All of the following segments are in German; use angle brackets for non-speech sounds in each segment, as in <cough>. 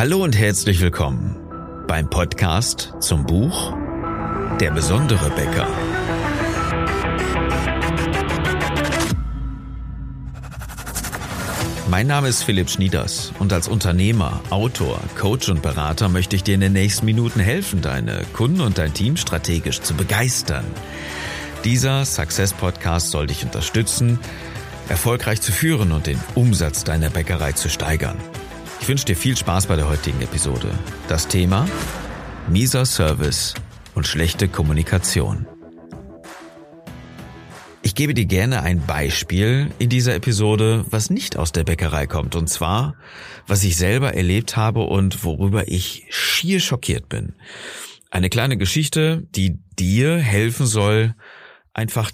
Hallo und herzlich willkommen beim Podcast zum Buch Der besondere Bäcker. Mein Name ist Philipp Schnieders und als Unternehmer, Autor, Coach und Berater möchte ich dir in den nächsten Minuten helfen, deine Kunden und dein Team strategisch zu begeistern. Dieser Success Podcast soll dich unterstützen, erfolgreich zu führen und den Umsatz deiner Bäckerei zu steigern. Ich wünsche dir viel Spaß bei der heutigen Episode. Das Thema mieser Service und schlechte Kommunikation. Ich gebe dir gerne ein Beispiel in dieser Episode, was nicht aus der Bäckerei kommt, und zwar, was ich selber erlebt habe und worüber ich schier schockiert bin. Eine kleine Geschichte, die dir helfen soll, einfach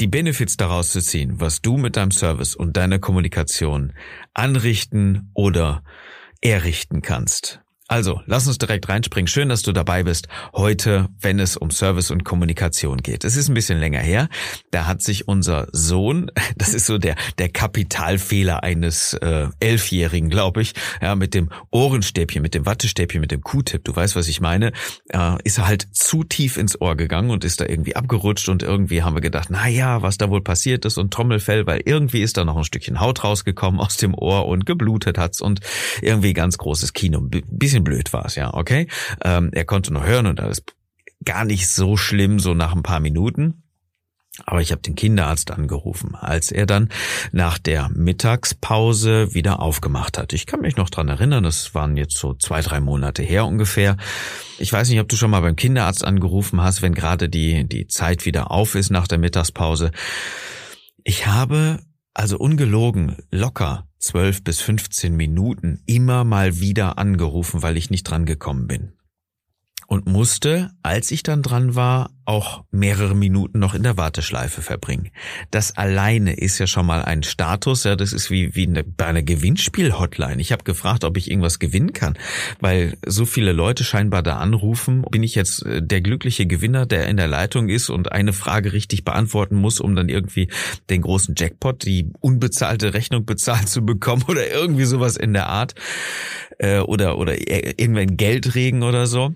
die Benefits daraus zu ziehen, was du mit deinem Service und deiner Kommunikation anrichten oder errichten kannst. Also, lass uns direkt reinspringen. Schön, dass du dabei bist heute, wenn es um Service und Kommunikation geht. Es ist ein bisschen länger her. Da hat sich unser Sohn, <laughs> das ist so der der Kapitalfehler eines äh, Elfjährigen, glaube ich, ja, mit dem Ohrenstäbchen, mit dem Wattestäbchen, mit dem Q-Tip, du weißt, was ich meine, äh, ist er halt zu tief ins Ohr gegangen und ist da irgendwie abgerutscht und irgendwie haben wir gedacht, na ja, was da wohl passiert ist und Trommelfell, weil irgendwie ist da noch ein Stückchen Haut rausgekommen aus dem Ohr und geblutet hat's und irgendwie ganz großes Kino, bisschen bisschen blöd war es, ja, okay. Ähm, er konnte noch hören und alles gar nicht so schlimm, so nach ein paar Minuten. Aber ich habe den Kinderarzt angerufen, als er dann nach der Mittagspause wieder aufgemacht hat. Ich kann mich noch dran erinnern, das waren jetzt so zwei, drei Monate her ungefähr. Ich weiß nicht, ob du schon mal beim Kinderarzt angerufen hast, wenn gerade die, die Zeit wieder auf ist nach der Mittagspause. Ich habe also ungelogen locker 12 bis 15 Minuten immer mal wieder angerufen, weil ich nicht dran gekommen bin und musste, als ich dann dran war, auch mehrere Minuten noch in der Warteschleife verbringen. Das alleine ist ja schon mal ein Status, ja, das ist wie, wie eine, bei einer Gewinnspiel-Hotline. Ich habe gefragt, ob ich irgendwas gewinnen kann, weil so viele Leute scheinbar da anrufen. Bin ich jetzt äh, der glückliche Gewinner, der in der Leitung ist und eine Frage richtig beantworten muss, um dann irgendwie den großen Jackpot, die unbezahlte Rechnung bezahlt zu bekommen oder irgendwie sowas in der Art äh, oder oder irgendwann Geldregen oder so.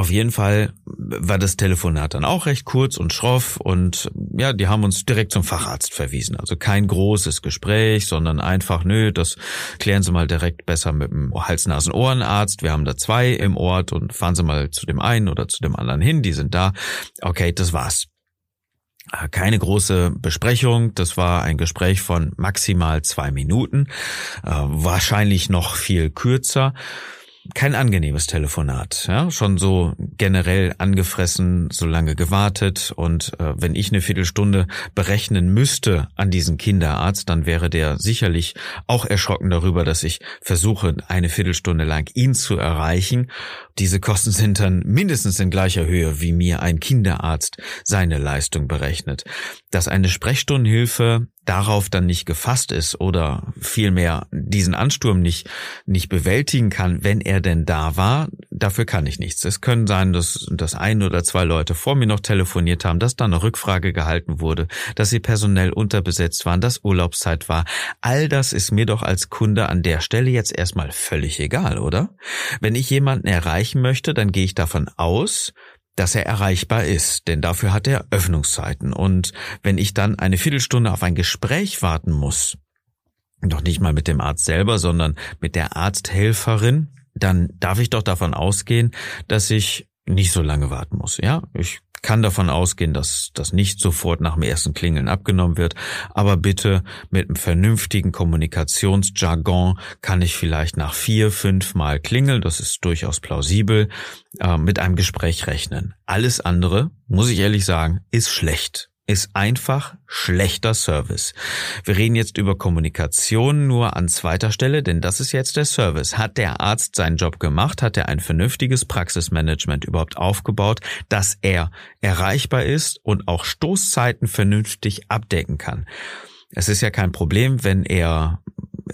Auf jeden Fall war das Telefonat dann auch recht kurz und schroff und ja, die haben uns direkt zum Facharzt verwiesen. Also kein großes Gespräch, sondern einfach, nö, das klären Sie mal direkt besser mit dem Hals-Nasen-Ohrenarzt. Wir haben da zwei im Ort und fahren Sie mal zu dem einen oder zu dem anderen hin, die sind da. Okay, das war's. Äh, keine große Besprechung, das war ein Gespräch von maximal zwei Minuten, äh, wahrscheinlich noch viel kürzer kein angenehmes Telefonat. Ja, schon so generell angefressen, so lange gewartet und äh, wenn ich eine Viertelstunde berechnen müsste an diesen Kinderarzt, dann wäre der sicherlich auch erschrocken darüber, dass ich versuche, eine Viertelstunde lang ihn zu erreichen. Diese Kosten sind dann mindestens in gleicher Höhe, wie mir ein Kinderarzt seine Leistung berechnet. Dass eine Sprechstundenhilfe darauf dann nicht gefasst ist oder vielmehr diesen Ansturm nicht, nicht bewältigen kann, wenn er denn da war, dafür kann ich nichts. Es können sein, dass, dass ein oder zwei Leute vor mir noch telefoniert haben, dass da eine Rückfrage gehalten wurde, dass sie personell unterbesetzt waren, dass Urlaubszeit war. All das ist mir doch als Kunde an der Stelle jetzt erstmal völlig egal, oder? Wenn ich jemanden erreichen möchte, dann gehe ich davon aus, dass er erreichbar ist, denn dafür hat er Öffnungszeiten. Und wenn ich dann eine Viertelstunde auf ein Gespräch warten muss, doch nicht mal mit dem Arzt selber, sondern mit der Arzthelferin, dann darf ich doch davon ausgehen, dass ich nicht so lange warten muss. Ja, ich kann davon ausgehen, dass das nicht sofort nach dem ersten Klingeln abgenommen wird, aber bitte mit einem vernünftigen Kommunikationsjargon kann ich vielleicht nach vier, fünf Mal klingeln, das ist durchaus plausibel, äh, mit einem Gespräch rechnen. Alles andere, muss ich ehrlich sagen, ist schlecht ist einfach schlechter Service. Wir reden jetzt über Kommunikation nur an zweiter Stelle, denn das ist jetzt der Service. Hat der Arzt seinen Job gemacht? Hat er ein vernünftiges Praxismanagement überhaupt aufgebaut, dass er erreichbar ist und auch Stoßzeiten vernünftig abdecken kann? Es ist ja kein Problem, wenn er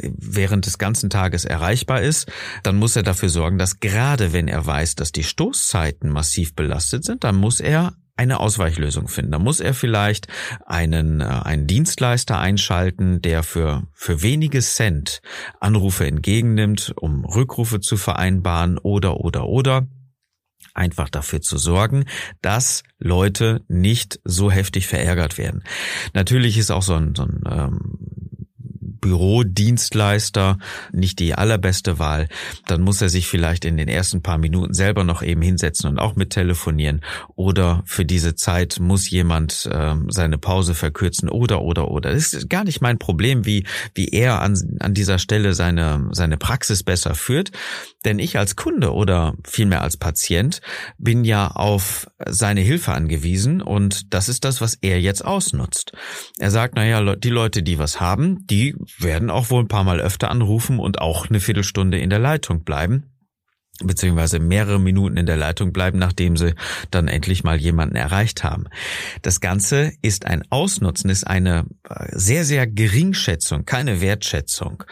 während des ganzen Tages erreichbar ist, dann muss er dafür sorgen, dass gerade wenn er weiß, dass die Stoßzeiten massiv belastet sind, dann muss er eine Ausweichlösung finden. Da muss er vielleicht einen, äh, einen Dienstleister einschalten, der für, für wenige Cent Anrufe entgegennimmt, um Rückrufe zu vereinbaren oder, oder, oder einfach dafür zu sorgen, dass Leute nicht so heftig verärgert werden. Natürlich ist auch so ein, so ein ähm, Bürodienstleister nicht die allerbeste Wahl, dann muss er sich vielleicht in den ersten paar Minuten selber noch eben hinsetzen und auch mit telefonieren oder für diese Zeit muss jemand äh, seine Pause verkürzen. Oder oder oder. Das ist gar nicht mein Problem, wie wie er an, an dieser Stelle seine seine Praxis besser führt, denn ich als Kunde oder vielmehr als Patient bin ja auf seine Hilfe angewiesen. Und das ist das, was er jetzt ausnutzt. Er sagt, naja, die Leute, die was haben, die werden auch wohl ein paar Mal öfter anrufen und auch eine Viertelstunde in der Leitung bleiben beziehungsweise mehrere Minuten in der Leitung bleiben, nachdem sie dann endlich mal jemanden erreicht haben. Das Ganze ist ein Ausnutzen, ist eine äh, sehr, sehr Geringschätzung, keine Wertschätzung.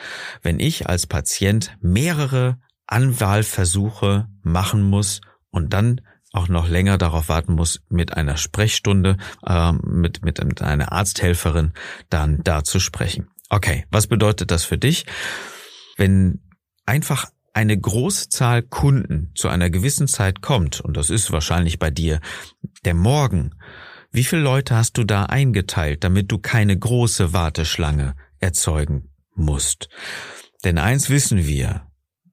Wenn ich als Patient mehrere Anwahlversuche machen muss und dann auch noch länger darauf warten muss, mit einer Sprechstunde, äh, mit, mit, mit einer Arzthelferin dann da zu sprechen. Okay, was bedeutet das für dich? Wenn einfach eine große Zahl Kunden zu einer gewissen Zeit kommt, und das ist wahrscheinlich bei dir der Morgen, wie viele Leute hast du da eingeteilt, damit du keine große Warteschlange erzeugen musst? Denn eins wissen wir,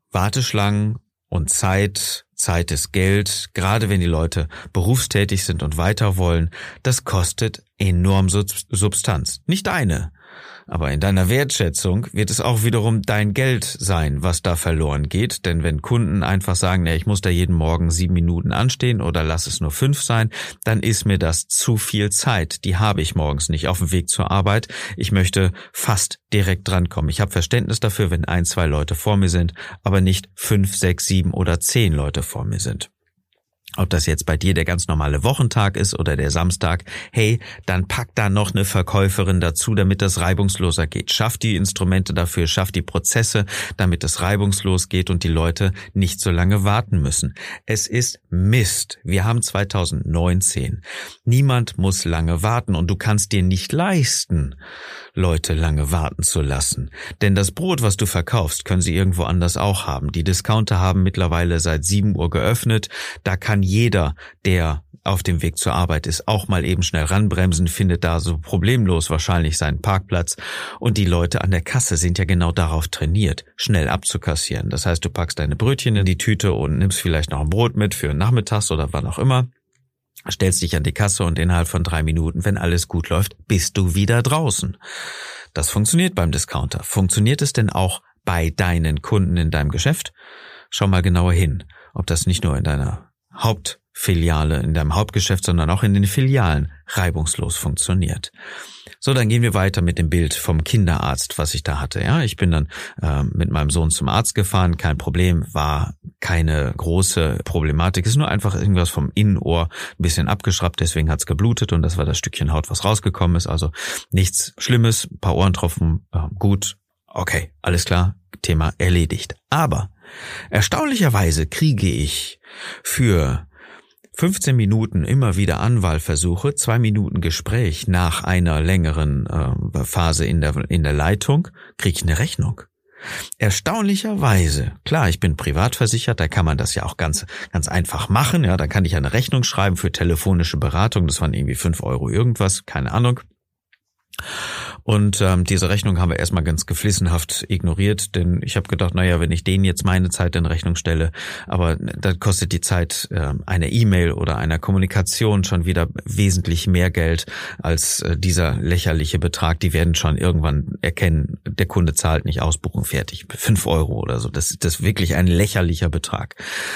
Warteschlangen und Zeit, Zeit ist Geld, gerade wenn die Leute berufstätig sind und weiter wollen, das kostet enorm Substanz. Nicht eine, aber in deiner Wertschätzung wird es auch wiederum dein Geld sein, was da verloren geht. Denn wenn Kunden einfach sagen, ja, ich muss da jeden Morgen sieben Minuten anstehen oder lass es nur fünf sein, dann ist mir das zu viel Zeit. Die habe ich morgens nicht auf dem Weg zur Arbeit. Ich möchte fast direkt drankommen. Ich habe Verständnis dafür, wenn ein, zwei Leute vor mir sind, aber nicht fünf, sechs, sieben oder zehn Leute vor mir sind ob das jetzt bei dir der ganz normale Wochentag ist oder der Samstag, hey, dann pack da noch eine Verkäuferin dazu, damit das reibungsloser geht. Schaff die Instrumente dafür, schaff die Prozesse, damit es reibungslos geht und die Leute nicht so lange warten müssen. Es ist Mist. Wir haben 2019. Niemand muss lange warten und du kannst dir nicht leisten, Leute lange warten zu lassen. Denn das Brot, was du verkaufst, können sie irgendwo anders auch haben. Die Discounter haben mittlerweile seit 7 Uhr geöffnet. Da kann jeder, der auf dem Weg zur Arbeit ist, auch mal eben schnell ranbremsen, findet da so problemlos wahrscheinlich seinen Parkplatz. Und die Leute an der Kasse sind ja genau darauf trainiert, schnell abzukassieren. Das heißt, du packst deine Brötchen in die Tüte und nimmst vielleicht noch ein Brot mit für nachmittags oder wann auch immer stellst dich an die Kasse und innerhalb von drei Minuten, wenn alles gut läuft, bist du wieder draußen. Das funktioniert beim Discounter. Funktioniert es denn auch bei deinen Kunden in deinem Geschäft? Schau mal genauer hin, ob das nicht nur in deiner Hauptfiliale, in deinem Hauptgeschäft, sondern auch in den Filialen reibungslos funktioniert. So, dann gehen wir weiter mit dem Bild vom Kinderarzt, was ich da hatte. Ja, ich bin dann äh, mit meinem Sohn zum Arzt gefahren, kein Problem, war keine große Problematik, ist nur einfach irgendwas vom Innenohr ein bisschen abgeschraubt, deswegen hat's geblutet und das war das Stückchen Haut, was rausgekommen ist. Also nichts Schlimmes, paar Ohrentropfen, äh, gut, okay, alles klar, Thema erledigt. Aber erstaunlicherweise kriege ich für 15 Minuten immer wieder Anwahlversuche, zwei Minuten Gespräch nach einer längeren äh, Phase in der, in der Leitung, kriege ich eine Rechnung. Erstaunlicherweise, klar, ich bin privat versichert, da kann man das ja auch ganz, ganz einfach machen, ja, da kann ich eine Rechnung schreiben für telefonische Beratung, das waren irgendwie fünf Euro irgendwas, keine Ahnung. Und ähm, diese Rechnung haben wir erstmal ganz geflissenhaft ignoriert, denn ich habe gedacht, naja, wenn ich denen jetzt meine Zeit in Rechnung stelle, aber dann kostet die Zeit äh, einer E-Mail oder einer Kommunikation schon wieder wesentlich mehr Geld als äh, dieser lächerliche Betrag. Die werden schon irgendwann erkennen, der Kunde zahlt nicht Ausbuchung fertig. Fünf Euro oder so. Das, das ist wirklich ein lächerlicher Betrag.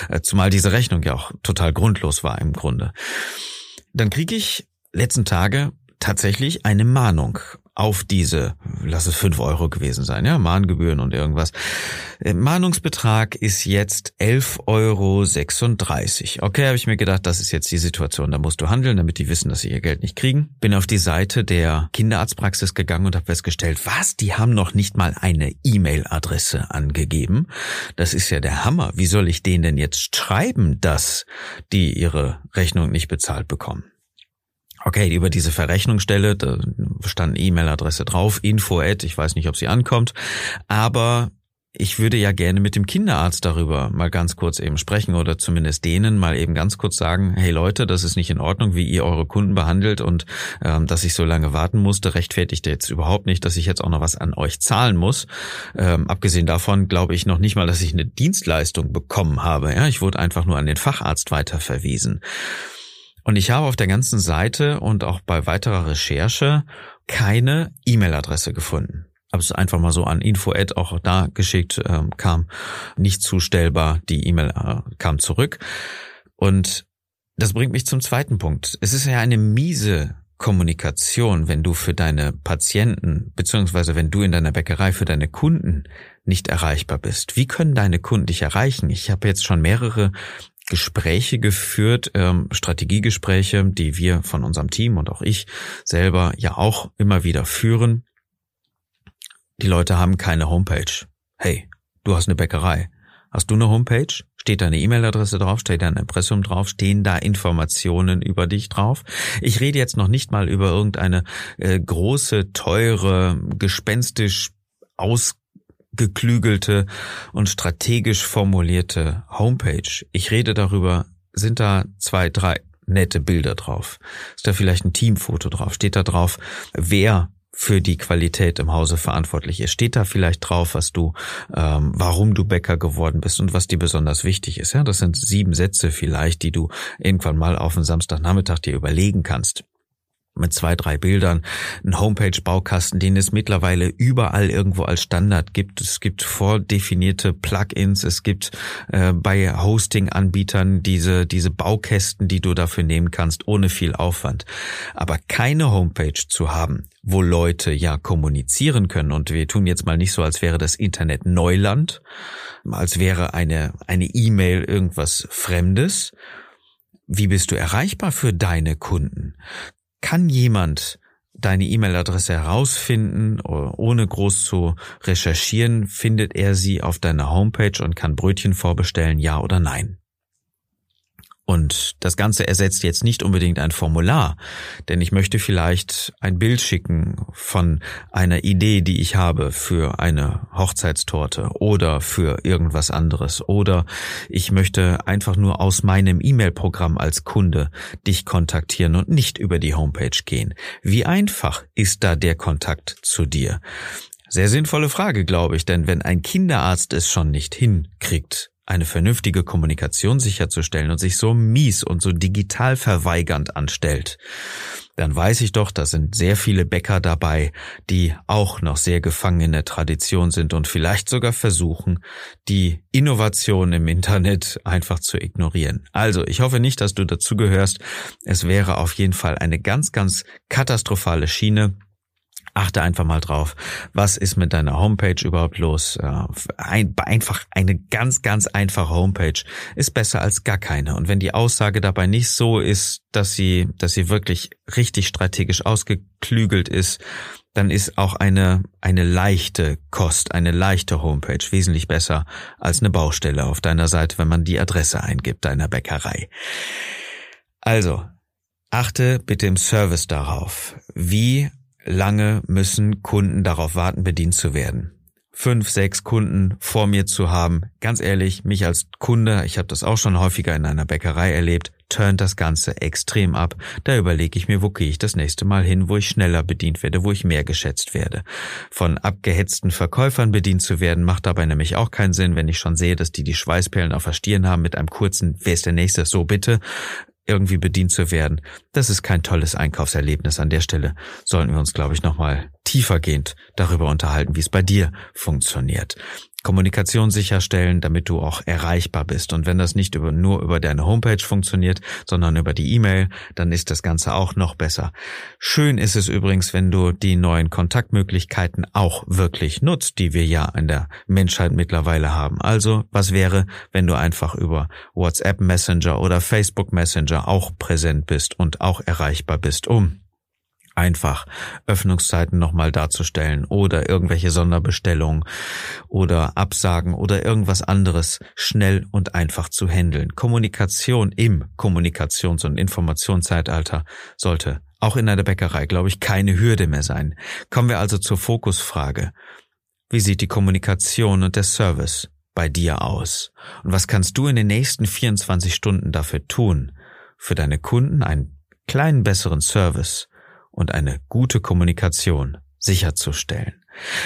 Äh, zumal diese Rechnung ja auch total grundlos war im Grunde. Dann kriege ich letzten Tage tatsächlich eine Mahnung auf diese, lass es fünf Euro gewesen sein, ja, Mahngebühren und irgendwas. Äh, Mahnungsbetrag ist jetzt 11,36 Euro. Okay, habe ich mir gedacht, das ist jetzt die Situation, da musst du handeln, damit die wissen, dass sie ihr Geld nicht kriegen. Bin auf die Seite der Kinderarztpraxis gegangen und habe festgestellt, was, die haben noch nicht mal eine E-Mail-Adresse angegeben. Das ist ja der Hammer. Wie soll ich denen denn jetzt schreiben, dass die ihre Rechnung nicht bezahlt bekommen? Okay, über diese Verrechnungsstelle, da stand E-Mail-Adresse drauf, info at, ich weiß nicht, ob sie ankommt, aber ich würde ja gerne mit dem Kinderarzt darüber mal ganz kurz eben sprechen oder zumindest denen mal eben ganz kurz sagen, hey Leute, das ist nicht in Ordnung, wie ihr eure Kunden behandelt und ähm, dass ich so lange warten musste, rechtfertigt jetzt überhaupt nicht, dass ich jetzt auch noch was an euch zahlen muss. Ähm, abgesehen davon glaube ich noch nicht mal, dass ich eine Dienstleistung bekommen habe. Ja, ich wurde einfach nur an den Facharzt weiterverwiesen. Und ich habe auf der ganzen Seite und auch bei weiterer Recherche keine E-Mail-Adresse gefunden habe es einfach mal so an info-ad auch da geschickt, ähm, kam nicht zustellbar, die E-Mail äh, kam zurück. Und das bringt mich zum zweiten Punkt. Es ist ja eine miese Kommunikation, wenn du für deine Patienten, beziehungsweise wenn du in deiner Bäckerei für deine Kunden nicht erreichbar bist. Wie können deine Kunden dich erreichen? Ich habe jetzt schon mehrere Gespräche geführt, ähm, Strategiegespräche, die wir von unserem Team und auch ich selber ja auch immer wieder führen. Die Leute haben keine Homepage. Hey, du hast eine Bäckerei. Hast du eine Homepage? Steht deine E-Mail-Adresse drauf? Steht dein Impressum drauf? Stehen da Informationen über dich drauf? Ich rede jetzt noch nicht mal über irgendeine äh, große, teure, gespenstisch ausgeklügelte und strategisch formulierte Homepage. Ich rede darüber, sind da zwei, drei nette Bilder drauf? Ist da vielleicht ein Teamfoto drauf? Steht da drauf, wer für die Qualität im Hause verantwortlich ist. Steht da vielleicht drauf, was du, ähm, warum du Bäcker geworden bist und was dir besonders wichtig ist. Ja, das sind sieben Sätze vielleicht, die du irgendwann mal auf den Samstagnachmittag dir überlegen kannst mit zwei, drei Bildern, ein Homepage-Baukasten, den es mittlerweile überall irgendwo als Standard gibt. Es gibt vordefinierte Plugins, es gibt äh, bei Hosting-Anbietern diese, diese Baukästen, die du dafür nehmen kannst, ohne viel Aufwand. Aber keine Homepage zu haben, wo Leute ja kommunizieren können, und wir tun jetzt mal nicht so, als wäre das Internet Neuland, als wäre eine, eine E-Mail irgendwas Fremdes, wie bist du erreichbar für deine Kunden? Kann jemand deine E-Mail-Adresse herausfinden, ohne groß zu recherchieren, findet er sie auf deiner Homepage und kann Brötchen vorbestellen, ja oder nein? Und das Ganze ersetzt jetzt nicht unbedingt ein Formular, denn ich möchte vielleicht ein Bild schicken von einer Idee, die ich habe für eine Hochzeitstorte oder für irgendwas anderes. Oder ich möchte einfach nur aus meinem E-Mail-Programm als Kunde dich kontaktieren und nicht über die Homepage gehen. Wie einfach ist da der Kontakt zu dir? Sehr sinnvolle Frage, glaube ich, denn wenn ein Kinderarzt es schon nicht hinkriegt, eine vernünftige Kommunikation sicherzustellen und sich so mies und so digital verweigernd anstellt, dann weiß ich doch, da sind sehr viele Bäcker dabei, die auch noch sehr gefangen in der Tradition sind und vielleicht sogar versuchen, die Innovation im Internet einfach zu ignorieren. Also, ich hoffe nicht, dass du dazu gehörst. Es wäre auf jeden Fall eine ganz, ganz katastrophale Schiene, achte einfach mal drauf, was ist mit deiner Homepage überhaupt los. Ein, einfach eine ganz, ganz einfache Homepage ist besser als gar keine. Und wenn die Aussage dabei nicht so ist, dass sie, dass sie wirklich richtig strategisch ausgeklügelt ist, dann ist auch eine, eine leichte Kost, eine leichte Homepage wesentlich besser als eine Baustelle auf deiner Seite, wenn man die Adresse eingibt deiner Bäckerei. Also, achte bitte im Service darauf, wie lange müssen Kunden darauf warten, bedient zu werden. Fünf, sechs Kunden vor mir zu haben, ganz ehrlich, mich als Kunde, ich habe das auch schon häufiger in einer Bäckerei erlebt, turnt das Ganze extrem ab. Da überlege ich mir, wo gehe ich das nächste Mal hin, wo ich schneller bedient werde, wo ich mehr geschätzt werde. Von abgehetzten Verkäufern bedient zu werden, macht dabei nämlich auch keinen Sinn, wenn ich schon sehe, dass die die Schweißperlen auf der Stirn haben mit einem kurzen, wer ist der Nächste? So bitte irgendwie bedient zu werden. Das ist kein tolles Einkaufserlebnis. An der Stelle sollten wir uns, glaube ich, nochmal tiefergehend darüber unterhalten, wie es bei dir funktioniert. Kommunikation sicherstellen, damit du auch erreichbar bist. Und wenn das nicht über, nur über deine Homepage funktioniert, sondern über die E-Mail, dann ist das Ganze auch noch besser. Schön ist es übrigens, wenn du die neuen Kontaktmöglichkeiten auch wirklich nutzt, die wir ja in der Menschheit mittlerweile haben. Also, was wäre, wenn du einfach über WhatsApp Messenger oder Facebook Messenger auch präsent bist und auch erreichbar bist, um einfach Öffnungszeiten nochmal darzustellen oder irgendwelche Sonderbestellungen oder Absagen oder irgendwas anderes schnell und einfach zu handeln. Kommunikation im Kommunikations- und Informationszeitalter sollte auch in einer Bäckerei, glaube ich, keine Hürde mehr sein. Kommen wir also zur Fokusfrage. Wie sieht die Kommunikation und der Service bei dir aus? Und was kannst du in den nächsten 24 Stunden dafür tun, für deine Kunden einen kleinen besseren Service und eine gute Kommunikation sicherzustellen?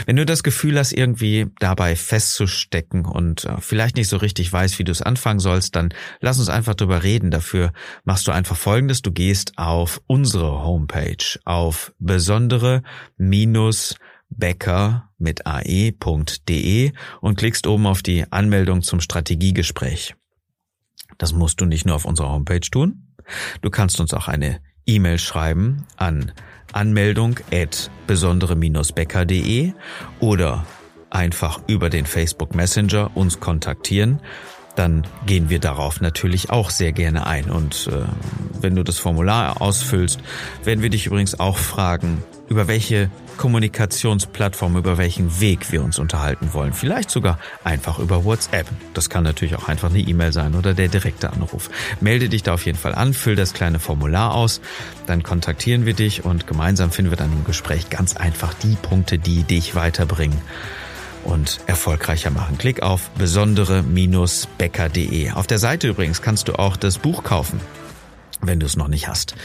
Wenn du das Gefühl hast, irgendwie dabei festzustecken und äh, vielleicht nicht so richtig weißt, wie du es anfangen sollst, dann lass uns einfach drüber reden. Dafür machst du einfach Folgendes. Du gehst auf unsere Homepage auf besondere minus becker mit ae.de und klickst oben auf die Anmeldung zum Strategiegespräch. Das musst du nicht nur auf unserer Homepage tun. Du kannst uns auch eine E-Mail schreiben an Anmeldung at besondere-becker.de oder einfach über den Facebook Messenger uns kontaktieren dann gehen wir darauf natürlich auch sehr gerne ein. Und äh, wenn du das Formular ausfüllst, werden wir dich übrigens auch fragen, über welche Kommunikationsplattform, über welchen Weg wir uns unterhalten wollen. Vielleicht sogar einfach über WhatsApp. Das kann natürlich auch einfach eine E-Mail sein oder der direkte Anruf. Melde dich da auf jeden Fall an, füll das kleine Formular aus, dann kontaktieren wir dich und gemeinsam finden wir dann im Gespräch ganz einfach die Punkte, die dich weiterbringen und erfolgreicher machen. Klick auf besondere-becker.de. Auf der Seite übrigens kannst du auch das Buch kaufen, wenn du es noch nicht hast.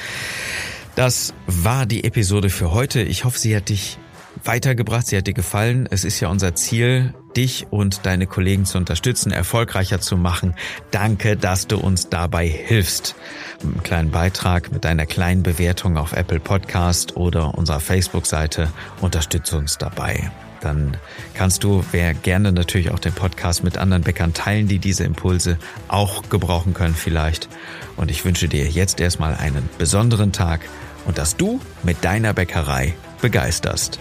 Das war die Episode für heute. Ich hoffe, sie hat dich weitergebracht, sie hat dir gefallen. Es ist ja unser Ziel, dich und deine Kollegen zu unterstützen, erfolgreicher zu machen. Danke, dass du uns dabei hilfst. Mit einem kleinen Beitrag, mit deiner kleinen Bewertung auf Apple Podcast oder unserer Facebook-Seite unterstütze uns dabei dann kannst du, wer gerne natürlich auch den Podcast mit anderen Bäckern teilen, die diese Impulse auch gebrauchen können vielleicht. Und ich wünsche dir jetzt erstmal einen besonderen Tag und dass du mit deiner Bäckerei begeisterst.